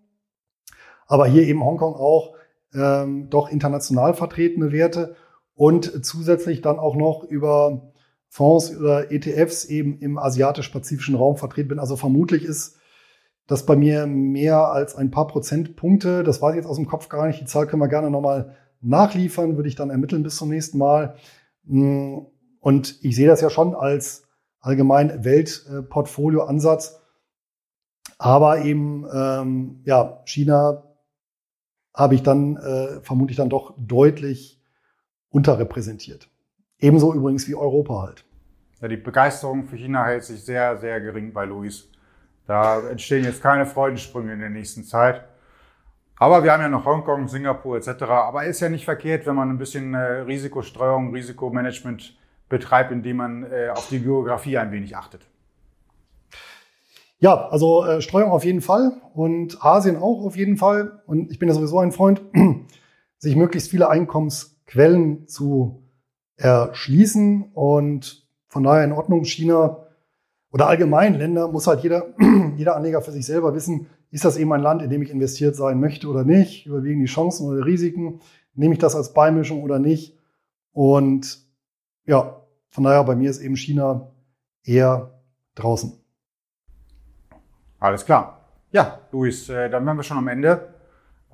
Aber hier eben Hongkong auch ähm, doch international vertretene Werte und zusätzlich dann auch noch über Fonds oder ETFs eben im asiatisch-pazifischen Raum vertreten bin. Also vermutlich ist das bei mir mehr als ein paar Prozentpunkte. Das weiß ich jetzt aus dem Kopf gar nicht. Die Zahl können wir gerne nochmal nachliefern, würde ich dann ermitteln bis zum nächsten Mal. Mm, und ich sehe das ja schon als allgemein Weltportfolio-Ansatz. Aber eben, ähm, ja, China habe ich dann äh, vermutlich dann doch deutlich unterrepräsentiert. Ebenso übrigens wie Europa halt. Ja, die Begeisterung für China hält sich sehr, sehr gering bei Luis. Da entstehen jetzt keine Freudensprünge in der nächsten Zeit. Aber wir haben ja noch Hongkong, Singapur etc. Aber ist ja nicht verkehrt, wenn man ein bisschen äh, Risikostreuung, Risikomanagement betreibt, indem man äh, auf die Geografie ein wenig achtet. Ja, also äh, Streuung auf jeden Fall und Asien auch auf jeden Fall. Und ich bin ja sowieso ein Freund, sich möglichst viele Einkommensquellen zu erschließen. Und von daher in Ordnung, China oder allgemein Länder muss halt jeder, jeder Anleger für sich selber wissen, ist das eben ein Land, in dem ich investiert sein möchte oder nicht? Überwiegen die Chancen oder Risiken? Nehme ich das als Beimischung oder nicht? Und ja, von daher bei mir ist eben China eher draußen. Alles klar. Ja, Luis, äh, dann wären wir schon am Ende.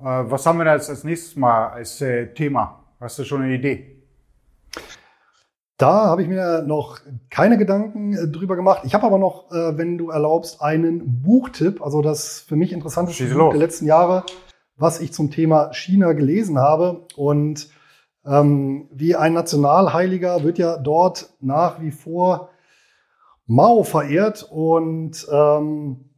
Äh, was haben wir da jetzt als nächstes Mal als äh, Thema? Hast du schon eine Idee? Da habe ich mir noch keine Gedanken äh, drüber gemacht. Ich habe aber noch, äh, wenn du erlaubst, einen Buchtipp, also das für mich interessanteste Buch der letzten Jahre, was ich zum Thema China gelesen habe. Und ähm, wie ein Nationalheiliger wird ja dort nach wie vor Mao verehrt und ähm,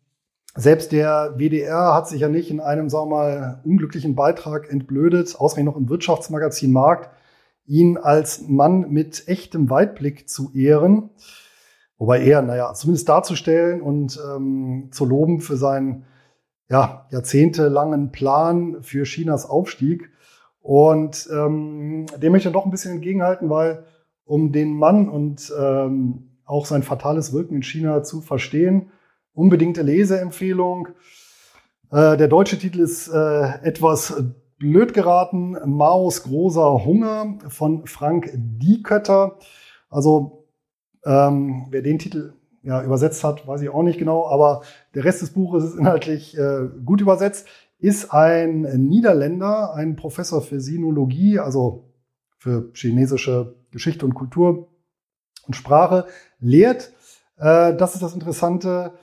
selbst der WDR hat sich ja nicht in einem, sagen wir mal, unglücklichen Beitrag entblödet, ausgerechnet noch im Wirtschaftsmagazin Markt, ihn als Mann mit echtem Weitblick zu ehren. Wobei er, naja, zumindest darzustellen und ähm, zu loben für seinen ja, jahrzehntelangen Plan für Chinas Aufstieg. Und ähm, dem möchte ich doch ein bisschen entgegenhalten, weil um den Mann und ähm, auch sein fatales Wirken in China zu verstehen, unbedingte Leseempfehlung. Äh, der deutsche Titel ist äh, etwas blöd geraten. Maos großer Hunger von Frank Diekötter. Also ähm, wer den Titel ja, übersetzt hat, weiß ich auch nicht genau, aber der Rest des Buches ist inhaltlich äh, gut übersetzt. Ist ein Niederländer, ein Professor für Sinologie, also für chinesische Geschichte und Kultur und Sprache, lehrt, äh, das ist das Interessante,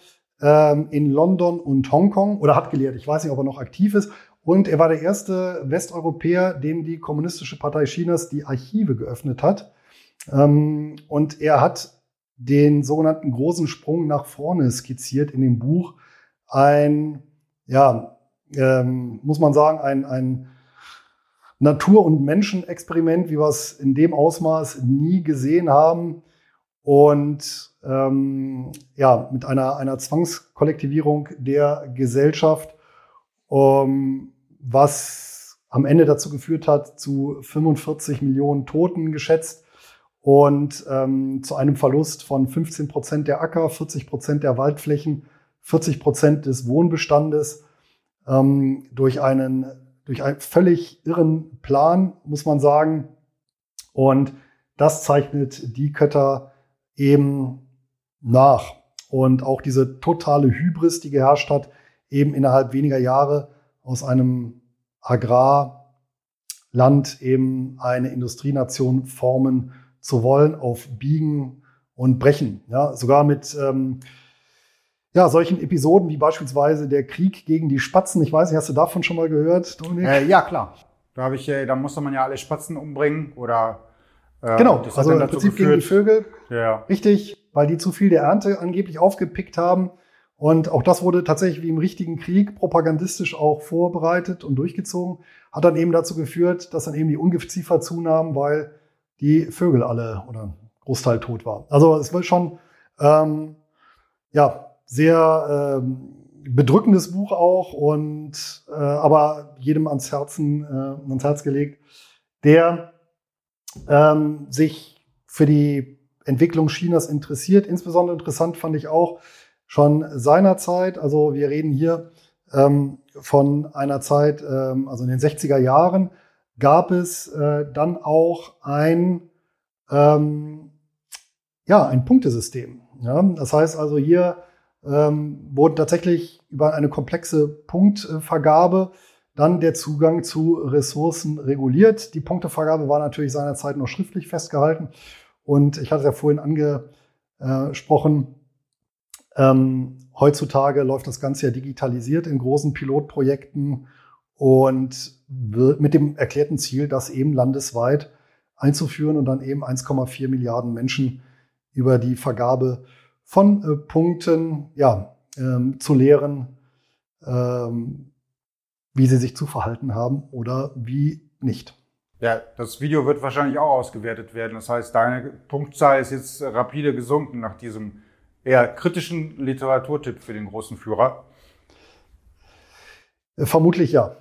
ähm, in London und Hongkong oder hat gelehrt. Ich weiß nicht, ob er noch aktiv ist und er war der erste Westeuropäer, dem die Kommunistische Partei Chinas die Archive geöffnet hat. Ähm, und er hat den sogenannten großen Sprung nach vorne skizziert in dem Buch. Ein, ja, ähm, muss man sagen, ein, ein Natur- und Menschenexperiment, wie wir es in dem Ausmaß nie gesehen haben. Und ähm, ja, mit einer, einer Zwangskollektivierung der Gesellschaft. Um, was am Ende dazu geführt hat, zu 45 Millionen Toten geschätzt und ähm, zu einem Verlust von 15 Prozent der Acker, 40 Prozent der Waldflächen, 40 Prozent des Wohnbestandes ähm, durch einen durch einen völlig irren Plan, muss man sagen. Und das zeichnet die Kötter eben nach. Und auch diese totale Hybris, die geherrscht hat, eben innerhalb weniger Jahre aus einem Agrarland eben eine Industrienation formen zu wollen, auf Biegen und Brechen. Ja, sogar mit ähm, ja, solchen Episoden wie beispielsweise der Krieg gegen die Spatzen. Ich weiß nicht, hast du davon schon mal gehört, Dominik? Äh, ja, klar. Da habe ich, äh, da musste man ja alle Spatzen umbringen oder äh, genau, also im Prinzip geführt. gegen die Vögel. Ja. Richtig, weil die zu viel der Ernte angeblich aufgepickt haben. Und auch das wurde tatsächlich wie im richtigen Krieg propagandistisch auch vorbereitet und durchgezogen. Hat dann eben dazu geführt, dass dann eben die Ungeziefer zunahmen, weil die Vögel alle oder Großteil tot waren. Also es war schon ähm, ja sehr ähm, bedrückendes Buch auch und äh, aber jedem ans Herzen äh, ans Herz gelegt, der ähm, sich für die Entwicklung Chinas interessiert. Insbesondere interessant fand ich auch, schon seinerzeit. Also wir reden hier ähm, von einer Zeit, ähm, also in den 60er Jahren, gab es äh, dann auch ein, ähm, ja, ein Punktesystem. Ja? Das heißt also hier ähm, wurde tatsächlich über eine komplexe Punktvergabe dann der Zugang zu Ressourcen reguliert. Die Punktevergabe war natürlich seinerzeit noch schriftlich festgehalten. Und ich hatte es ja vorhin angesprochen, ähm, heutzutage läuft das Ganze ja digitalisiert in großen Pilotprojekten und mit dem erklärten Ziel, das eben landesweit einzuführen und dann eben 1,4 Milliarden Menschen über die Vergabe von äh, Punkten ja, ähm, zu lehren, ähm, wie sie sich zu verhalten haben oder wie nicht. Ja, das Video wird wahrscheinlich auch ausgewertet werden. Das heißt, deine Punktzahl ist jetzt rapide gesunken nach diesem eher kritischen Literaturtipp für den großen Führer? Äh, vermutlich ja.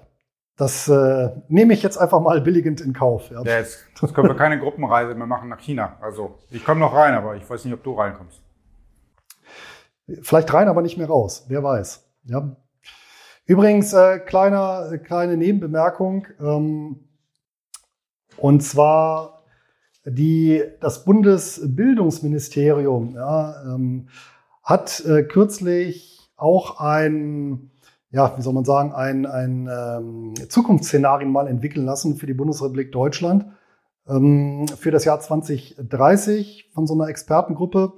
Das äh, nehme ich jetzt einfach mal billigend in Kauf. Ja. ja jetzt, jetzt können wir keine Gruppenreise mehr machen nach China. Also ich komme noch rein, aber ich weiß nicht, ob du reinkommst. Vielleicht rein, aber nicht mehr raus. Wer weiß. Ja. Übrigens, äh, kleiner, kleine Nebenbemerkung. Ähm, und zwar die, das Bundesbildungsministerium ja, ähm, hat äh, kürzlich auch ein, ja, wie soll man sagen, ein, ein ähm, Zukunftsszenarien mal entwickeln lassen für die Bundesrepublik Deutschland. ähm, für das Jahr 2030 von so einer Expertengruppe.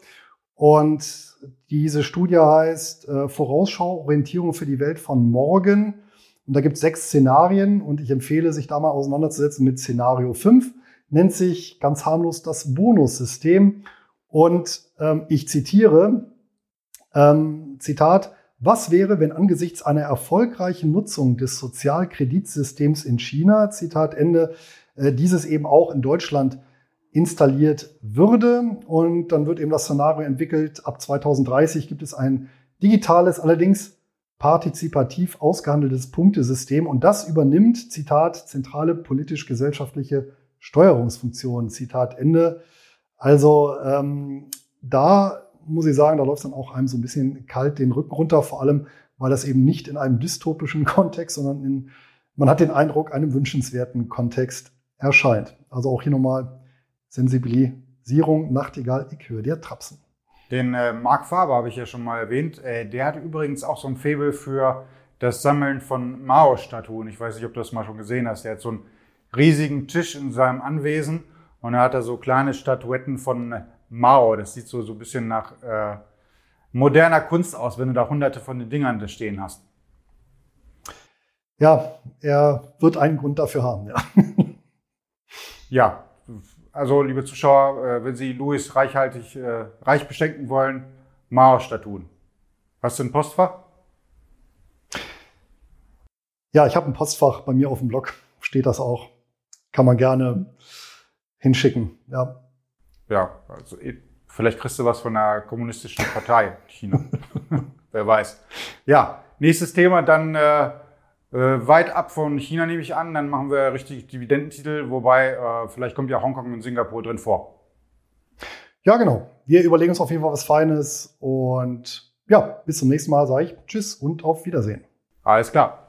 Und diese Studie heißt äh, Vorausschau, Orientierung für die Welt von morgen. Und da gibt es sechs Szenarien und ich empfehle, sich da mal auseinanderzusetzen mit Szenario 5. Nennt sich ganz harmlos das Bonussystem. Und ähm, ich zitiere, ähm, Zitat, was wäre, wenn angesichts einer erfolgreichen Nutzung des Sozialkreditsystems in China, Zitat Ende, äh, dieses eben auch in Deutschland installiert würde? Und dann wird eben das Szenario entwickelt, ab 2030 gibt es ein digitales, allerdings partizipativ ausgehandeltes Punktesystem und das übernimmt, Zitat, zentrale politisch-gesellschaftliche Steuerungsfunktionen, Zitat Ende. Also ähm, da muss ich sagen, da läuft dann auch einem so ein bisschen kalt den Rücken runter, vor allem, weil das eben nicht in einem dystopischen Kontext, sondern in, man hat den Eindruck, einem wünschenswerten Kontext erscheint. Also auch hier nochmal Sensibilisierung, Nachtigall, ich höre dir trapsen. Den äh, Marc Faber habe ich ja schon mal erwähnt. Äh, der hat übrigens auch so ein Faible für das Sammeln von Mao-Statuen. Ich weiß nicht, ob du das mal schon gesehen hast. Der hat so einen riesigen Tisch in seinem Anwesen und da hat er so kleine Statuetten von Mao. Das sieht so, so ein bisschen nach äh, moderner Kunst aus, wenn du da hunderte von den Dingern da stehen hast. Ja, er wird einen Grund dafür haben, ja. ja, also liebe Zuschauer, äh, wenn Sie Louis reichhaltig äh, reich beschenken wollen, Mao-Statuen. Hast du ein Postfach? Ja, ich habe ein Postfach bei mir auf dem Blog, steht das auch. Kann man gerne hinschicken, ja ja, also eh, vielleicht kriegst du was von der kommunistischen Partei China. Wer weiß. Ja, nächstes Thema dann äh, äh, weit ab von China nehme ich an. Dann machen wir richtig Dividendentitel, wobei äh, vielleicht kommt ja Hongkong und Singapur drin vor. Ja, genau. Wir überlegen uns auf jeden Fall was Feines und ja, bis zum nächsten Mal sage ich Tschüss und auf Wiedersehen. Alles klar.